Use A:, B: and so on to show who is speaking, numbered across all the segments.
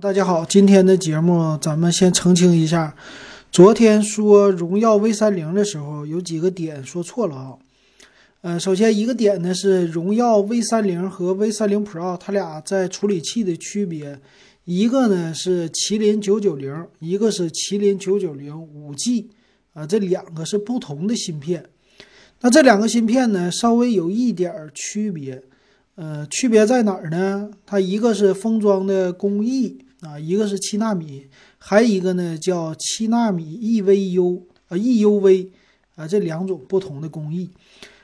A: 大家好，今天的节目咱们先澄清一下，昨天说荣耀 V 三零的时候有几个点说错了啊。呃，首先一个点呢是荣耀 V 三零和 V 三零 Pro 它俩在处理器的区别，一个呢是麒麟九九零，一个是麒麟九九零五 G，啊，这两个是不同的芯片。那这两个芯片呢稍微有一点区别。呃，区别在哪儿呢？它一个是封装的工艺啊，一个是七纳米，还有一个呢叫七纳米 EVU 啊 EUV 啊，这两种不同的工艺。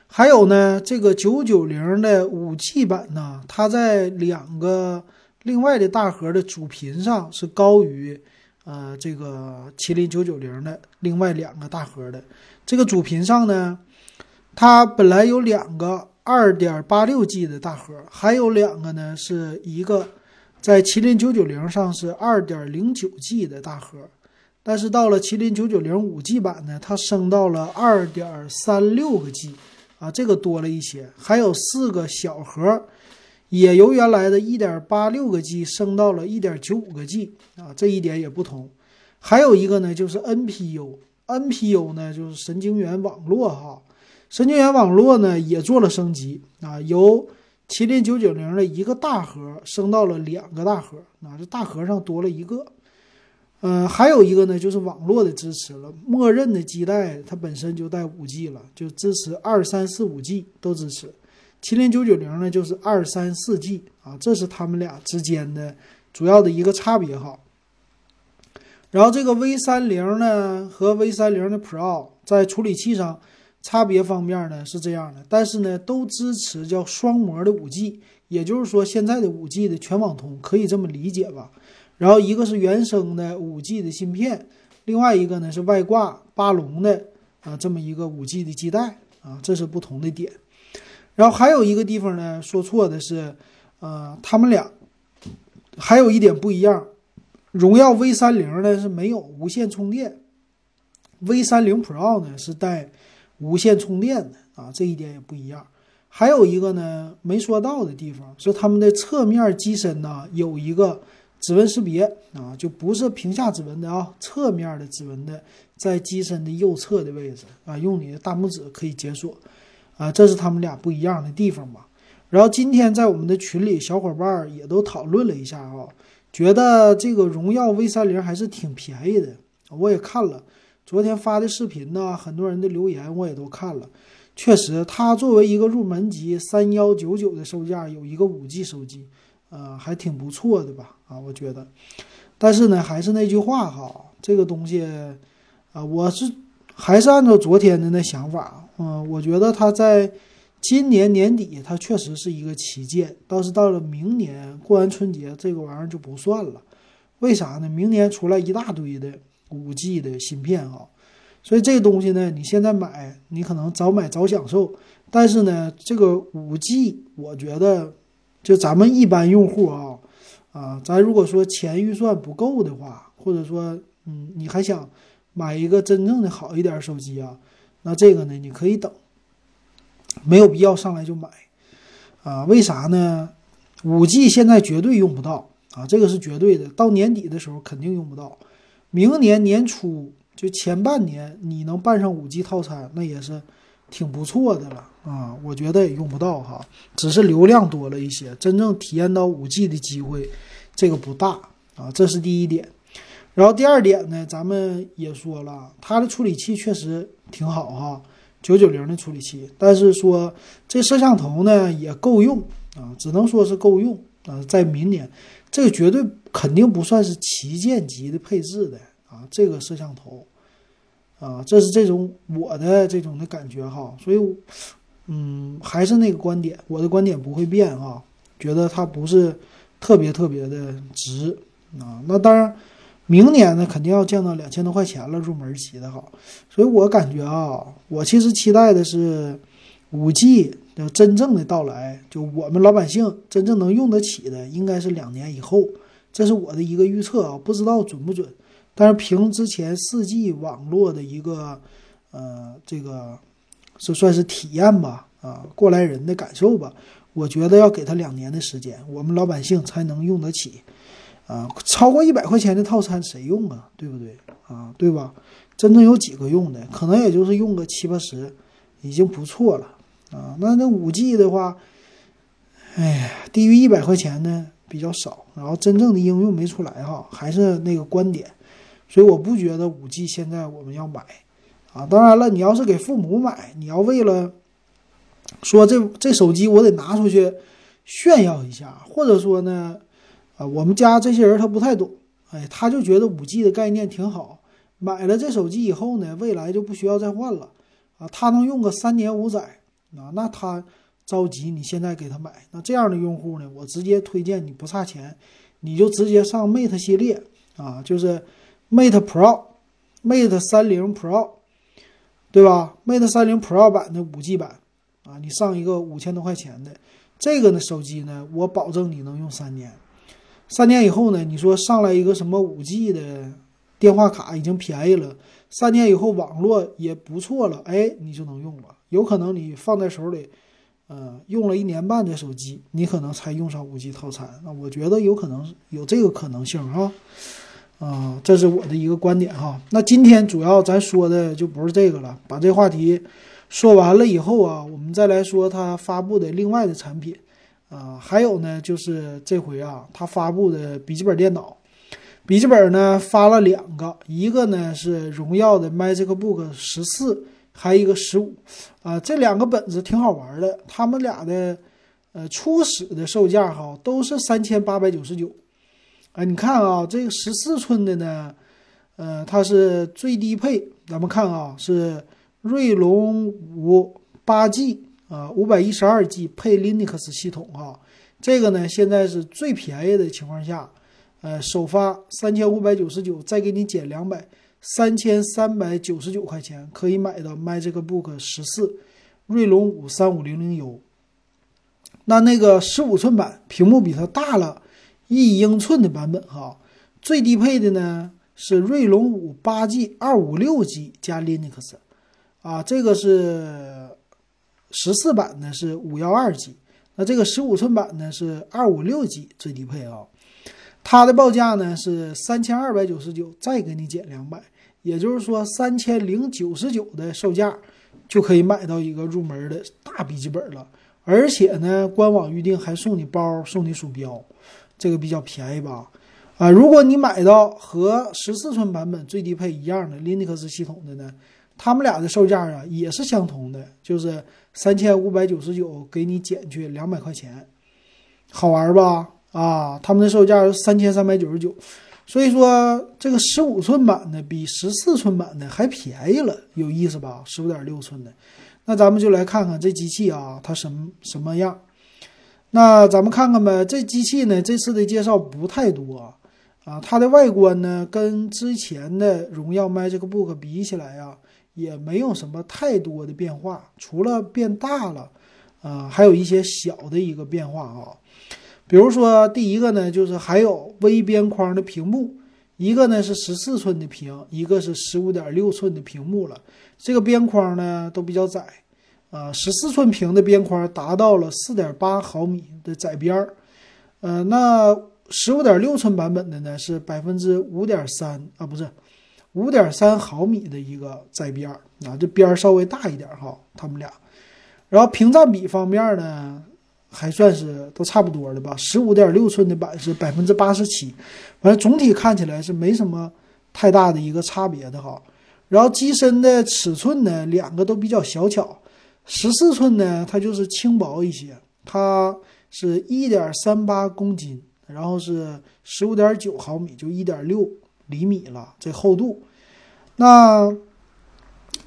A: 还有呢，这个九九零的五 G 版呢，它在两个另外的大核的主频上是高于呃这个麒麟九九零的另外两个大核的。这个主频上呢，它本来有两个。二点八六 G 的大核，还有两个呢，是一个在麒麟九九零上是二点零九 G 的大核，但是到了麒麟九九零五 G 版呢，它升到了二点三六个 G，啊，这个多了一些。还有四个小核，也由原来的一点八六个 G 升到了一点九五个 G，啊，这一点也不同。还有一个呢，就是 NPU，NPU 呢就是神经元网络哈。神经元网络呢也做了升级啊，由麒麟九九零的一个大核升到了两个大核啊，这大核上多了一个。嗯，还有一个呢就是网络的支持了，默认的基带它本身就带五 G 了，就支持二三四五 G 都支持。麒麟九九零呢就是二三四 G 啊，这是他们俩之间的主要的一个差别哈。然后这个 V 三零呢和 V 三零的 Pro 在处理器上。差别方面呢是这样的，但是呢都支持叫双模的五 G，也就是说现在的五 G 的全网通可以这么理解吧。然后一个是原生的五 G 的芯片，另外一个呢是外挂八龙的啊这么一个五 G 的基带啊，这是不同的点。然后还有一个地方呢说错的是，呃他们俩还有一点不一样，荣耀 V 三零呢是没有无线充电，V 三零 Pro 呢是带。无线充电的啊，这一点也不一样。还有一个呢，没说到的地方是他们的侧面机身呢有一个指纹识别啊，就不是屏下指纹的啊，侧面的指纹的在机身的右侧的位置啊，用你的大拇指可以解锁啊，这是他们俩不一样的地方吧。然后今天在我们的群里，小伙伴也都讨论了一下啊，觉得这个荣耀 V 三零还是挺便宜的，我也看了。昨天发的视频呢，很多人的留言我也都看了。确实，它作为一个入门级三幺九九的售价，有一个五 G 手机，呃，还挺不错的吧？啊，我觉得。但是呢，还是那句话哈，这个东西，啊，我是还是按照昨天的那想法，嗯，我觉得它在今年年底，它确实是一个旗舰。倒是到了明年过完春节，这个玩意儿就不算了。为啥呢？明年出来一大堆的。五 G 的芯片啊，所以这个东西呢，你现在买，你可能早买早享受。但是呢，这个五 G，我觉得就咱们一般用户啊，啊，咱如果说钱预算不够的话，或者说，嗯，你还想买一个真正的好一点手机啊，那这个呢，你可以等，没有必要上来就买啊。为啥呢？五 G 现在绝对用不到啊，这个是绝对的，到年底的时候肯定用不到。明年年初就前半年，你能办上五 G 套餐，那也是挺不错的了啊！我觉得也用不到哈，只是流量多了一些，真正体验到五 G 的机会这个不大啊，这是第一点。然后第二点呢，咱们也说了，它的处理器确实挺好哈，九九零的处理器，但是说这摄像头呢也够用啊，只能说是够用啊，在明年。这个绝对肯定不算是旗舰级的配置的啊，这个摄像头，啊，这是这种我的这种的感觉哈，所以，嗯，还是那个观点，我的观点不会变啊，觉得它不是特别特别的值啊。那当然，明年呢肯定要降到两千多块钱了，入门级的哈。所以我感觉啊，我其实期待的是五 G。就真正的到来，就我们老百姓真正能用得起的，应该是两年以后，这是我的一个预测啊，不知道准不准。但是凭之前四 G 网络的一个，呃，这个是算是体验吧，啊，过来人的感受吧，我觉得要给他两年的时间，我们老百姓才能用得起，啊，超过一百块钱的套餐谁用啊？对不对啊？对吧？真正有几个用的，可能也就是用个七八十，已经不错了啊。那那五 G 的话，哎呀，低于一百块钱呢比较少，然后真正的应用没出来哈，还是那个观点，所以我不觉得五 G 现在我们要买啊。当然了，你要是给父母买，你要为了说这这手机我得拿出去炫耀一下，或者说呢？啊，我们家这些人他不太懂，哎，他就觉得五 G 的概念挺好，买了这手机以后呢，未来就不需要再换了，啊，他能用个三年五载，啊，那他着急，你现在给他买，那这样的用户呢，我直接推荐你不差钱，你就直接上 Mate 系列，啊，就是 Mate Pro，Mate 三零 Pro，对吧？Mate 三零 Pro 版的五 G 版，啊，你上一个五千多块钱的这个呢手机呢，我保证你能用三年。三年以后呢？你说上来一个什么五 G 的电话卡已经便宜了，三年以后网络也不错了，哎，你就能用了。有可能你放在手里，呃，用了一年半的手机，你可能才用上五 G 套餐。那我觉得有可能有这个可能性哈，啊，这是我的一个观点哈。那今天主要咱说的就不是这个了，把这话题说完了以后啊，我们再来说它发布的另外的产品。啊，还有呢，就是这回啊，他发布的笔记本电脑，笔记本呢发了两个，一个呢是荣耀的 MagicBook 十四，还有一个十五，啊，这两个本子挺好玩的，他们俩的呃初始的售价哈都是三千八百九十九，啊，你看啊，这个十四寸的呢，呃，它是最低配，咱们看啊，是锐龙五八 G。啊，五百一十二 G 配 Linux 系统啊，这个呢现在是最便宜的情况下，呃，首发三千五百九十九，再给你减两百，三千三百九十九块钱可以买到 MagicBook 十四，锐龙五三五零零 U。那那个十五寸版屏幕比它大了一英寸的版本哈，最低配的呢是锐龙五八 G 二五六 G 加 Linux，啊，这个是。十四版呢是五幺二 G，那这个十五寸版呢是二五六 G 最低配啊，它的报价呢是三千二百九十九，再给你减两百，也就是说三千零九十九的售价就可以买到一个入门的大笔记本了，而且呢官网预定还送你包送你鼠标，这个比较便宜吧？啊，如果你买到和十四寸版本最低配一样的 Linux 系统的呢，他们俩的售价啊也是相同的，就是。三千五百九十九给你减去两百块钱，好玩吧？啊，他们的售价是三千三百九十九，所以说这个十五寸版的比十四寸版的还便宜了，有意思吧？十五点六寸的，那咱们就来看看这机器啊，它什么什么样？那咱们看看呗，这机器呢，这次的介绍不太多啊，它的外观呢，跟之前的荣耀 MagicBook 比起来呀。也没有什么太多的变化，除了变大了，啊，还有一些小的一个变化啊。比如说第一个呢，就是还有微边框的屏幕，一个呢是十四寸的屏，一个是十五点六寸的屏幕了。这个边框呢都比较窄，啊，十四寸屏的边框达到了四点八毫米的窄边儿，呃，那十五点六寸版本的呢是百分之五点三啊，不是。五点三毫米的一个窄边儿啊，这边儿稍微大一点哈，他们俩。然后屏占比方面呢，还算是都差不多的吧。十五点六寸的版是百分之八十七，反正总体看起来是没什么太大的一个差别的哈。然后机身的尺寸呢，两个都比较小巧。十四寸呢，它就是轻薄一些，它是一点三八公斤，然后是十五点九毫米，就一点六。厘米了，这厚度。那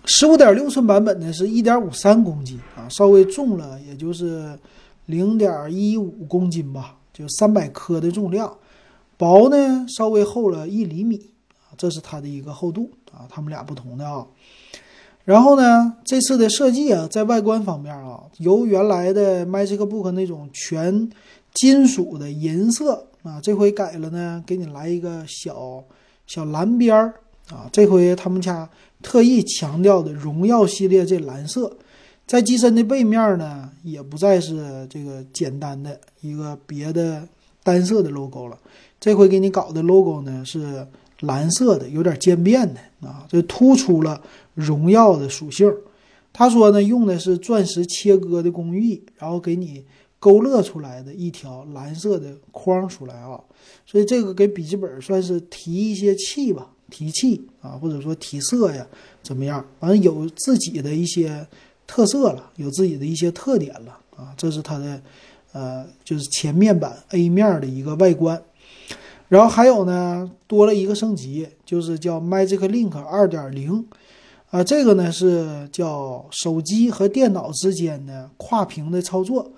A: 十五点六寸版本呢，是一点五三公斤啊，稍微重了，也就是零点一五公斤吧，就三百克的重量。薄呢，稍微厚了一厘米，这是它的一个厚度啊，它们俩不同的啊。然后呢，这次的设计啊，在外观方面啊，由原来的 MagicBook 那种全金属的银色啊，这回改了呢，给你来一个小。小蓝边儿啊，这回他们家特意强调的荣耀系列这蓝色，在机身的背面呢，也不再是这个简单的一个别的单色的 logo 了，这回给你搞的 logo 呢是蓝色的，有点渐变的啊，这突出了荣耀的属性。他说呢，用的是钻石切割的工艺，然后给你勾勒出来的一条蓝色的框出来啊，所以这个给笔记本算是提一些气吧，提气啊，或者说提色呀，怎么样？反正有自己的一些特色了，有自己的一些特点了啊，这是它的呃，就是前面板 A 面的一个外观。然后还有呢，多了一个升级，就是叫 Magic Link 二点零。啊，这个呢是叫手机和电脑之间的跨屏的操作，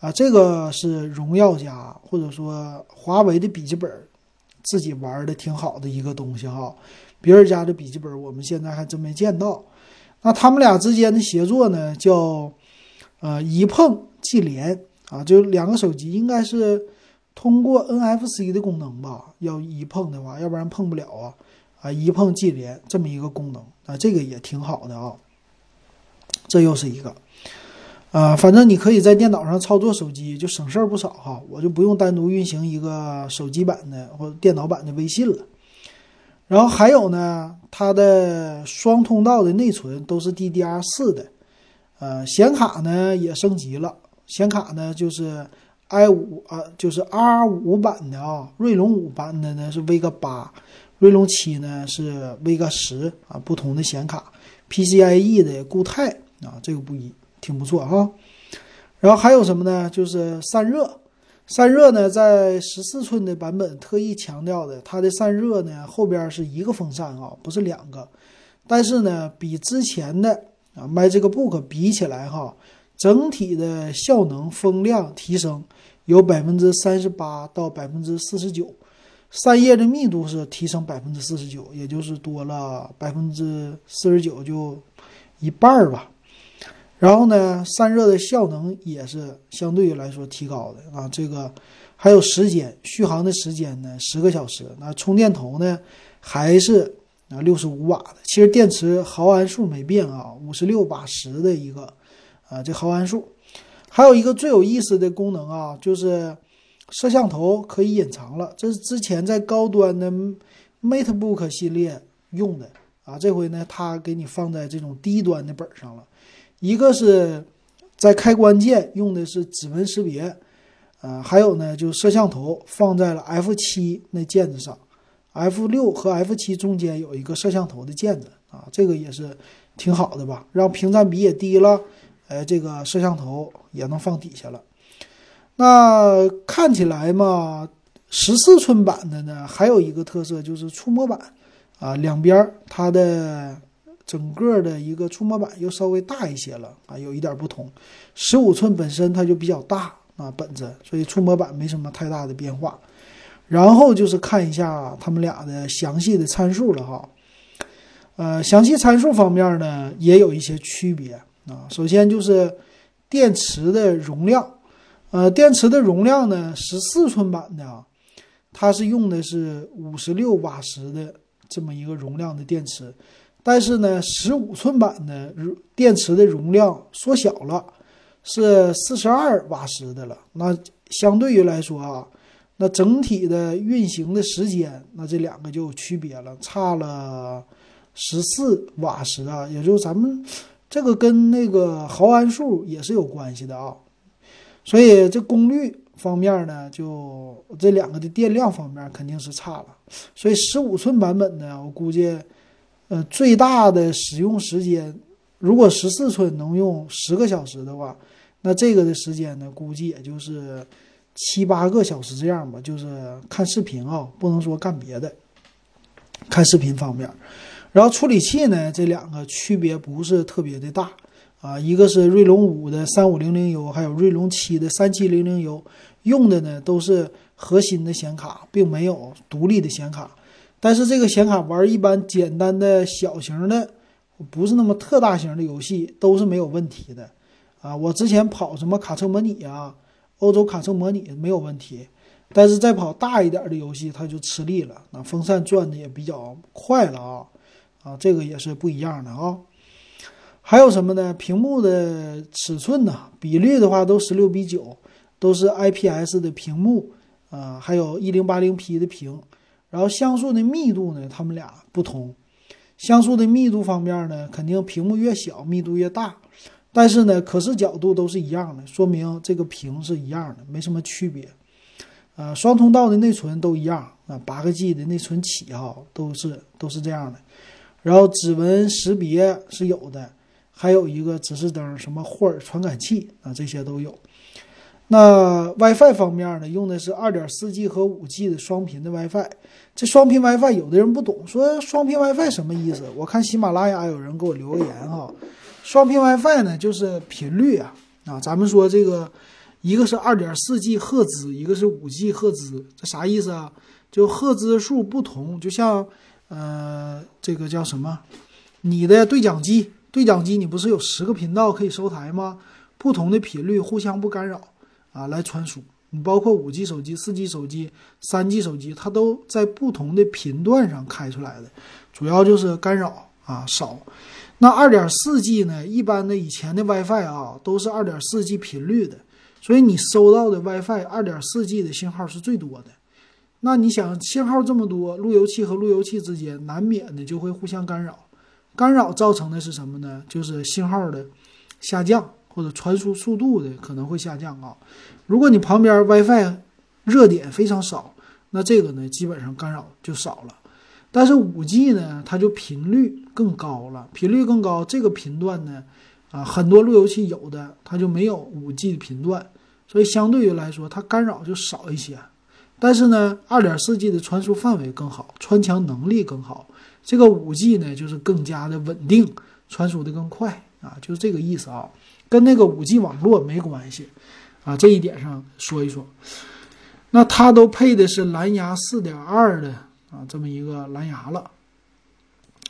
A: 啊，这个是荣耀家或者说华为的笔记本自己玩的挺好的一个东西哈，别人家的笔记本我们现在还真没见到。那他们俩之间的协作呢，叫呃一碰即连啊，就两个手机应该是通过 NFC 的功能吧，要一碰的话，要不然碰不了啊。啊，一碰即连这么一个功能啊，这个也挺好的啊。这又是一个，啊，反正你可以在电脑上操作手机，就省事儿不少哈。我就不用单独运行一个手机版的或者电脑版的微信了。然后还有呢，它的双通道的内存都是 DDR 四的，呃，显卡呢也升级了，显卡呢就是 i 五啊，就是 R 五版的啊，锐龙五版的呢是 Vega 八。锐龙七呢是 Vega 十啊，不同的显卡，PCIe 的固态啊，这个不一挺不错哈。然后还有什么呢？就是散热，散热呢在十四寸的版本特意强调的，它的散热呢后边是一个风扇啊，不是两个。但是呢，比之前的啊 MacBook 比起来哈，整体的效能风量提升有百分之三十八到百分之四十九。散热的密度是提升百分之四十九，也就是多了百分之四十九，就一半儿吧。然后呢，散热的效能也是相对于来说提高的啊。这个还有时间续航的时间呢，十个小时。那充电头呢，还是啊六十五瓦的。其实电池毫安数没变啊，五十六瓦时的一个啊这毫安数。还有一个最有意思的功能啊，就是。摄像头可以隐藏了，这是之前在高端的 MateBook 系列用的啊。这回呢，它给你放在这种低端的本上了。一个是在开关键用的是指纹识别，呃，还有呢，就是摄像头放在了 F7 那键子上，F6 和 F7 中间有一个摄像头的键子啊，这个也是挺好的吧，让屏占比也低了，哎，这个摄像头也能放底下了。那看起来嘛，十四寸版的呢，还有一个特色就是触摸板啊，两边它的整个的一个触摸板又稍微大一些了啊，有一点不同。十五寸本身它就比较大啊，本子，所以触摸板没什么太大的变化。然后就是看一下他们俩的详细的参数了哈。呃，详细参数方面呢，也有一些区别啊。首先就是电池的容量。呃，电池的容量呢，十四寸版的啊，它是用的是五十六瓦时的这么一个容量的电池，但是呢，十五寸版的电池的容量缩小了，是四十二瓦时的了。那相对于来说啊，那整体的运行的时间，那这两个就有区别了，差了十四瓦时啊，也就咱们这个跟那个毫安数也是有关系的啊。所以这功率方面呢，就这两个的电量方面肯定是差了。所以十五寸版本呢，我估计，呃，最大的使用时间，如果十四寸能用十个小时的话，那这个的时间呢，估计也就是七八个小时这样吧。就是看视频啊，不能说干别的。看视频方面，然后处理器呢，这两个区别不是特别的大。啊，一个是锐龙五的三五零零 U，还有锐龙七的三七零零 U，用的呢都是核心的显卡，并没有独立的显卡。但是这个显卡玩一般简单的小型的，不是那么特大型的游戏都是没有问题的。啊，我之前跑什么卡车模拟啊，欧洲卡车模拟没有问题，但是再跑大一点的游戏它就吃力了，那风扇转的也比较快了啊，啊，这个也是不一样的啊。还有什么呢？屏幕的尺寸呢？比率的话都十六比九，都是 IPS 的屏幕，啊，还有一零八零 P 的屏。然后像素的密度呢，它们俩不同。像素的密度方面呢，肯定屏幕越小密度越大，但是呢，可视角度都是一样的，说明这个屏是一样的，没什么区别。呃，双通道的内存都一样啊，八个 G 的内存起哈，都是都是这样的。然后指纹识别是有的，还有一个指示灯，什么霍尔传感器啊，这些都有。那 WiFi 方面呢，用的是 2.4G 和 5G 的双频的 WiFi。这双频 WiFi 有的人不懂，说双频 WiFi 什么意思？我看喜马拉雅有人给我留言哈，双频 WiFi 呢就是频率啊啊，咱们说这个一个是 2.4G 赫兹，一个是 5G 赫兹，这啥意思啊？就赫兹数不同，就像呃这个叫什么？你的对讲机，对讲机你不是有十个频道可以收台吗？不同的频率互相不干扰。啊，来传输，你包括五 G 手机、四 G 手机、三 G 手机，它都在不同的频段上开出来的，主要就是干扰啊少。那二点四 G 呢？一般的以前的 WiFi 啊，都是二点四 G 频率的，所以你收到的 WiFi 二点四 G 的信号是最多的。那你想，信号这么多，路由器和路由器之间难免的就会互相干扰，干扰造成的是什么呢？就是信号的下降。或者传输速度的可能会下降啊。如果你旁边 WiFi 热点非常少，那这个呢基本上干扰就少了。但是 5G 呢，它就频率更高了，频率更高，这个频段呢，啊，很多路由器有的它就没有 5G 的频段，所以相对于来说它干扰就少一些。但是呢，2.4G 的传输范围更好，穿墙能力更好，这个 5G 呢就是更加的稳定，传输的更快啊，就是这个意思啊。跟那个五 G 网络没关系，啊，这一点上说一说。那它都配的是蓝牙四点二的啊，这么一个蓝牙了。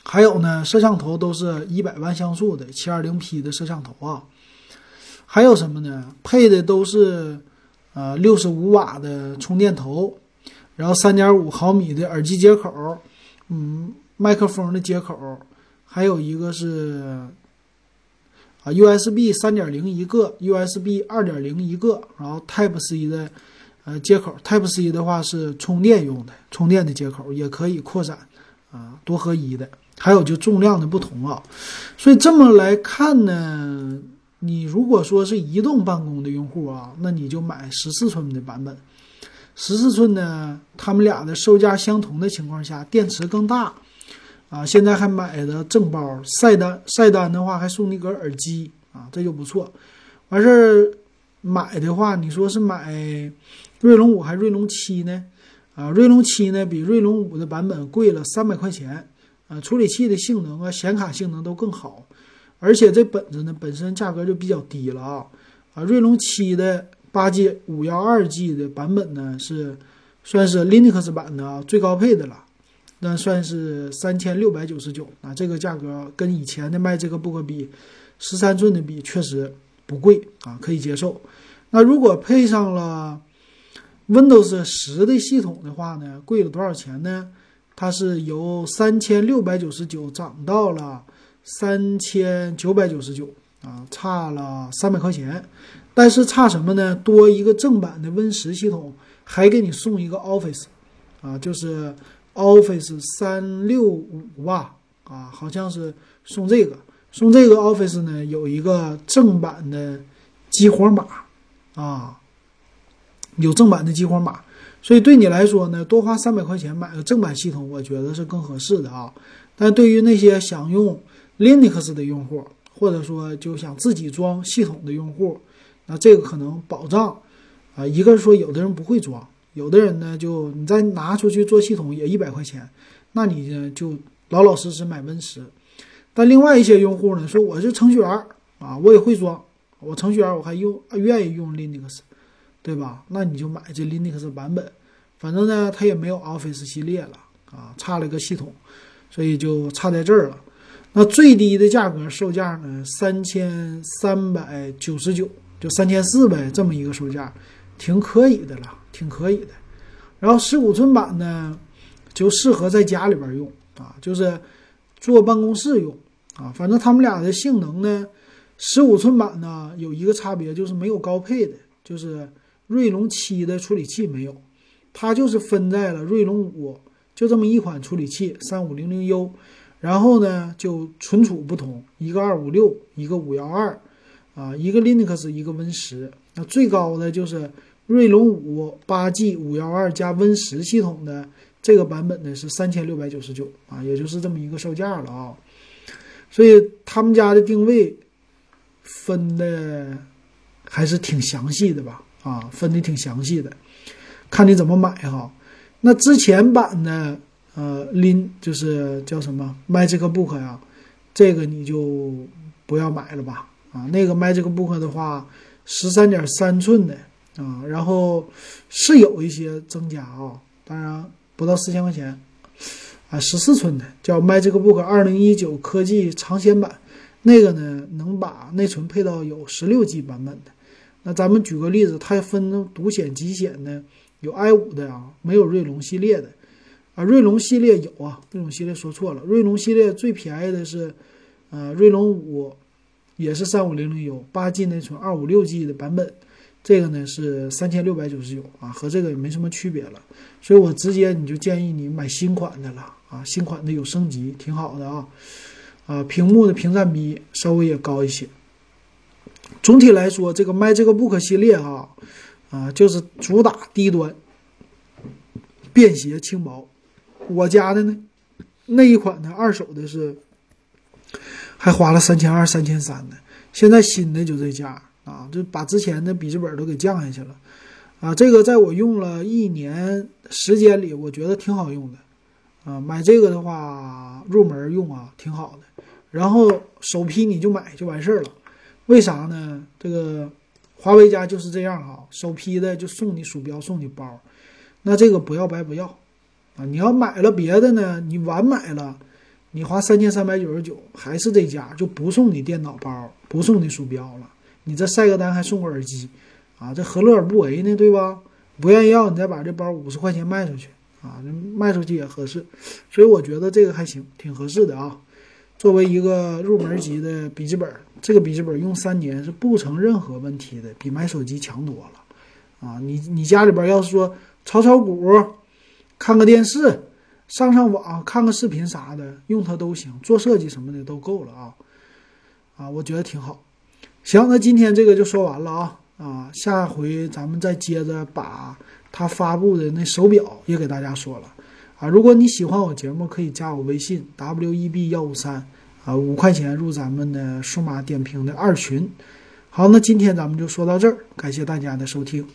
A: 还有呢，摄像头都是一百万像素的七二零 P 的摄像头啊。还有什么呢？配的都是呃六十五瓦的充电头，然后三点五毫米的耳机接口，嗯，麦克风的接口，还有一个是。啊，USB 三点零一个，USB 二点零一个，然后 Type C 的呃接口，Type C 的话是充电用的，充电的接口也可以扩展，啊，多合一的。还有就重量的不同啊，所以这么来看呢，你如果说是移动办公的用户啊，那你就买十四寸的版本。十四寸呢，他们俩的售价相同的情况下，电池更大。啊，现在还买的正包，晒单晒单的话还送你个耳机啊，这就不错。完事儿买的话，你说是买锐龙五还是锐龙七呢？啊，锐龙七呢比锐龙五的版本贵了三百块钱，啊，处理器的性能啊，显卡性能都更好，而且这本子呢本身价格就比较低了啊。啊，锐龙七的八 G 五幺二 G 的版本呢是算是 Linux 版的啊，最高配的了。那算是三千六百九十九啊，这个价格跟以前的卖这个 book 比，十三寸的比确实不贵啊，可以接受。那如果配上了 Windows 十的系统的话呢，贵了多少钱呢？它是由三千六百九十九涨到了三千九百九十九啊，差了三百块钱。但是差什么呢？多一个正版的 Win 十系统，还给你送一个 Office 啊，就是。Office 三六五吧，啊，好像是送这个，送这个 Office 呢，有一个正版的激活码，啊，有正版的激活码，所以对你来说呢，多花三百块钱买个正版系统，我觉得是更合适的啊。但对于那些想用 Linux 的用户，或者说就想自己装系统的用户，那这个可能保障啊，一个是说有的人不会装。有的人呢，就你再拿出去做系统也一百块钱，那你呢就老老实实买 Win 十。但另外一些用户呢，说我是程序员啊，我也会装，我程序员我还用愿意用 Linux，对吧？那你就买这 Linux 版本，反正呢它也没有 Office 系列了啊，差了个系统，所以就差在这儿了。那最低的价格售价呢，三千三百九十九，就三千四呗，这么一个售价，挺可以的了。挺可以的，然后十五寸版呢，就适合在家里边用啊，就是坐办公室用啊。反正他们俩的性能呢，十五寸版呢有一个差别，就是没有高配的，就是锐龙七的处理器没有它就是分在了锐龙五就这么一款处理器三五零零 U，然后呢就存储不同，一个二五六，一个五幺二，啊，一个 Linux，一个 Win 十。那最高的就是锐龙五八 G 五幺二加 Win 十系统的这个版本呢是三千六百九十九啊，也就是这么一个售价了啊。所以他们家的定位分的还是挺详细的吧？啊，分的挺详细的，看你怎么买哈。那之前版的呃，Lin 就是叫什么 Magic Book 呀，这个你就不要买了吧？啊，那个 Magic Book 的话，十三点三寸的啊，然后是有一些增加啊，当然不到四千块钱。啊，十四寸的叫 MagicBook 二零一九科技尝鲜版，那个呢能把内存配到有十六 G 版本的。那咱们举个例子，它分独显、极显的，有 i 五的啊，没有锐龙系列的。啊，锐龙系列有啊，锐龙系列说错了，锐龙系列最便宜的是，呃，锐龙五，也是三五零零 U，八 G 内存，二五六 G 的版本。这个呢是三千六百九十九啊，和这个也没什么区别了，所以我直接你就建议你买新款的了啊，新款的有升级，挺好的啊，啊，屏幕的屏占比稍微也高一些。总体来说，这个 MagicBook 系列啊，啊，就是主打低端、便携、轻薄。我家的呢，那一款呢，二手的是还花了三千二、三千三的，现在新的就这价。啊，就把之前的笔记本都给降下去了，啊，这个在我用了一年时间里，我觉得挺好用的，啊，买这个的话入门用啊，挺好的。然后首批你就买就完事儿了，为啥呢？这个华为家就是这样哈，首批的就送你鼠标，送你包，那这个不要白不要，啊，你要买了别的呢，你晚买了，你花三千三百九十九还是这家就不送你电脑包，不送你鼠标了。你这晒个单还送个耳机，啊，这何乐而不为呢？对吧？不愿意要，你再把这包五十块钱卖出去，啊，卖出去也合适。所以我觉得这个还行，挺合适的啊。作为一个入门级的笔记本，这个笔记本用三年是不成任何问题的，比买手机强多了。啊，你你家里边要是说炒炒股、看个电视、上上网、看个视频啥的，用它都行，做设计什么的都够了啊。啊，我觉得挺好。行，那今天这个就说完了啊啊，下回咱们再接着把它发布的那手表也给大家说了啊。如果你喜欢我节目，可以加我微信 w e b 幺五三啊，五块钱入咱们的数码点评的二群。好，那今天咱们就说到这儿，感谢大家的收听。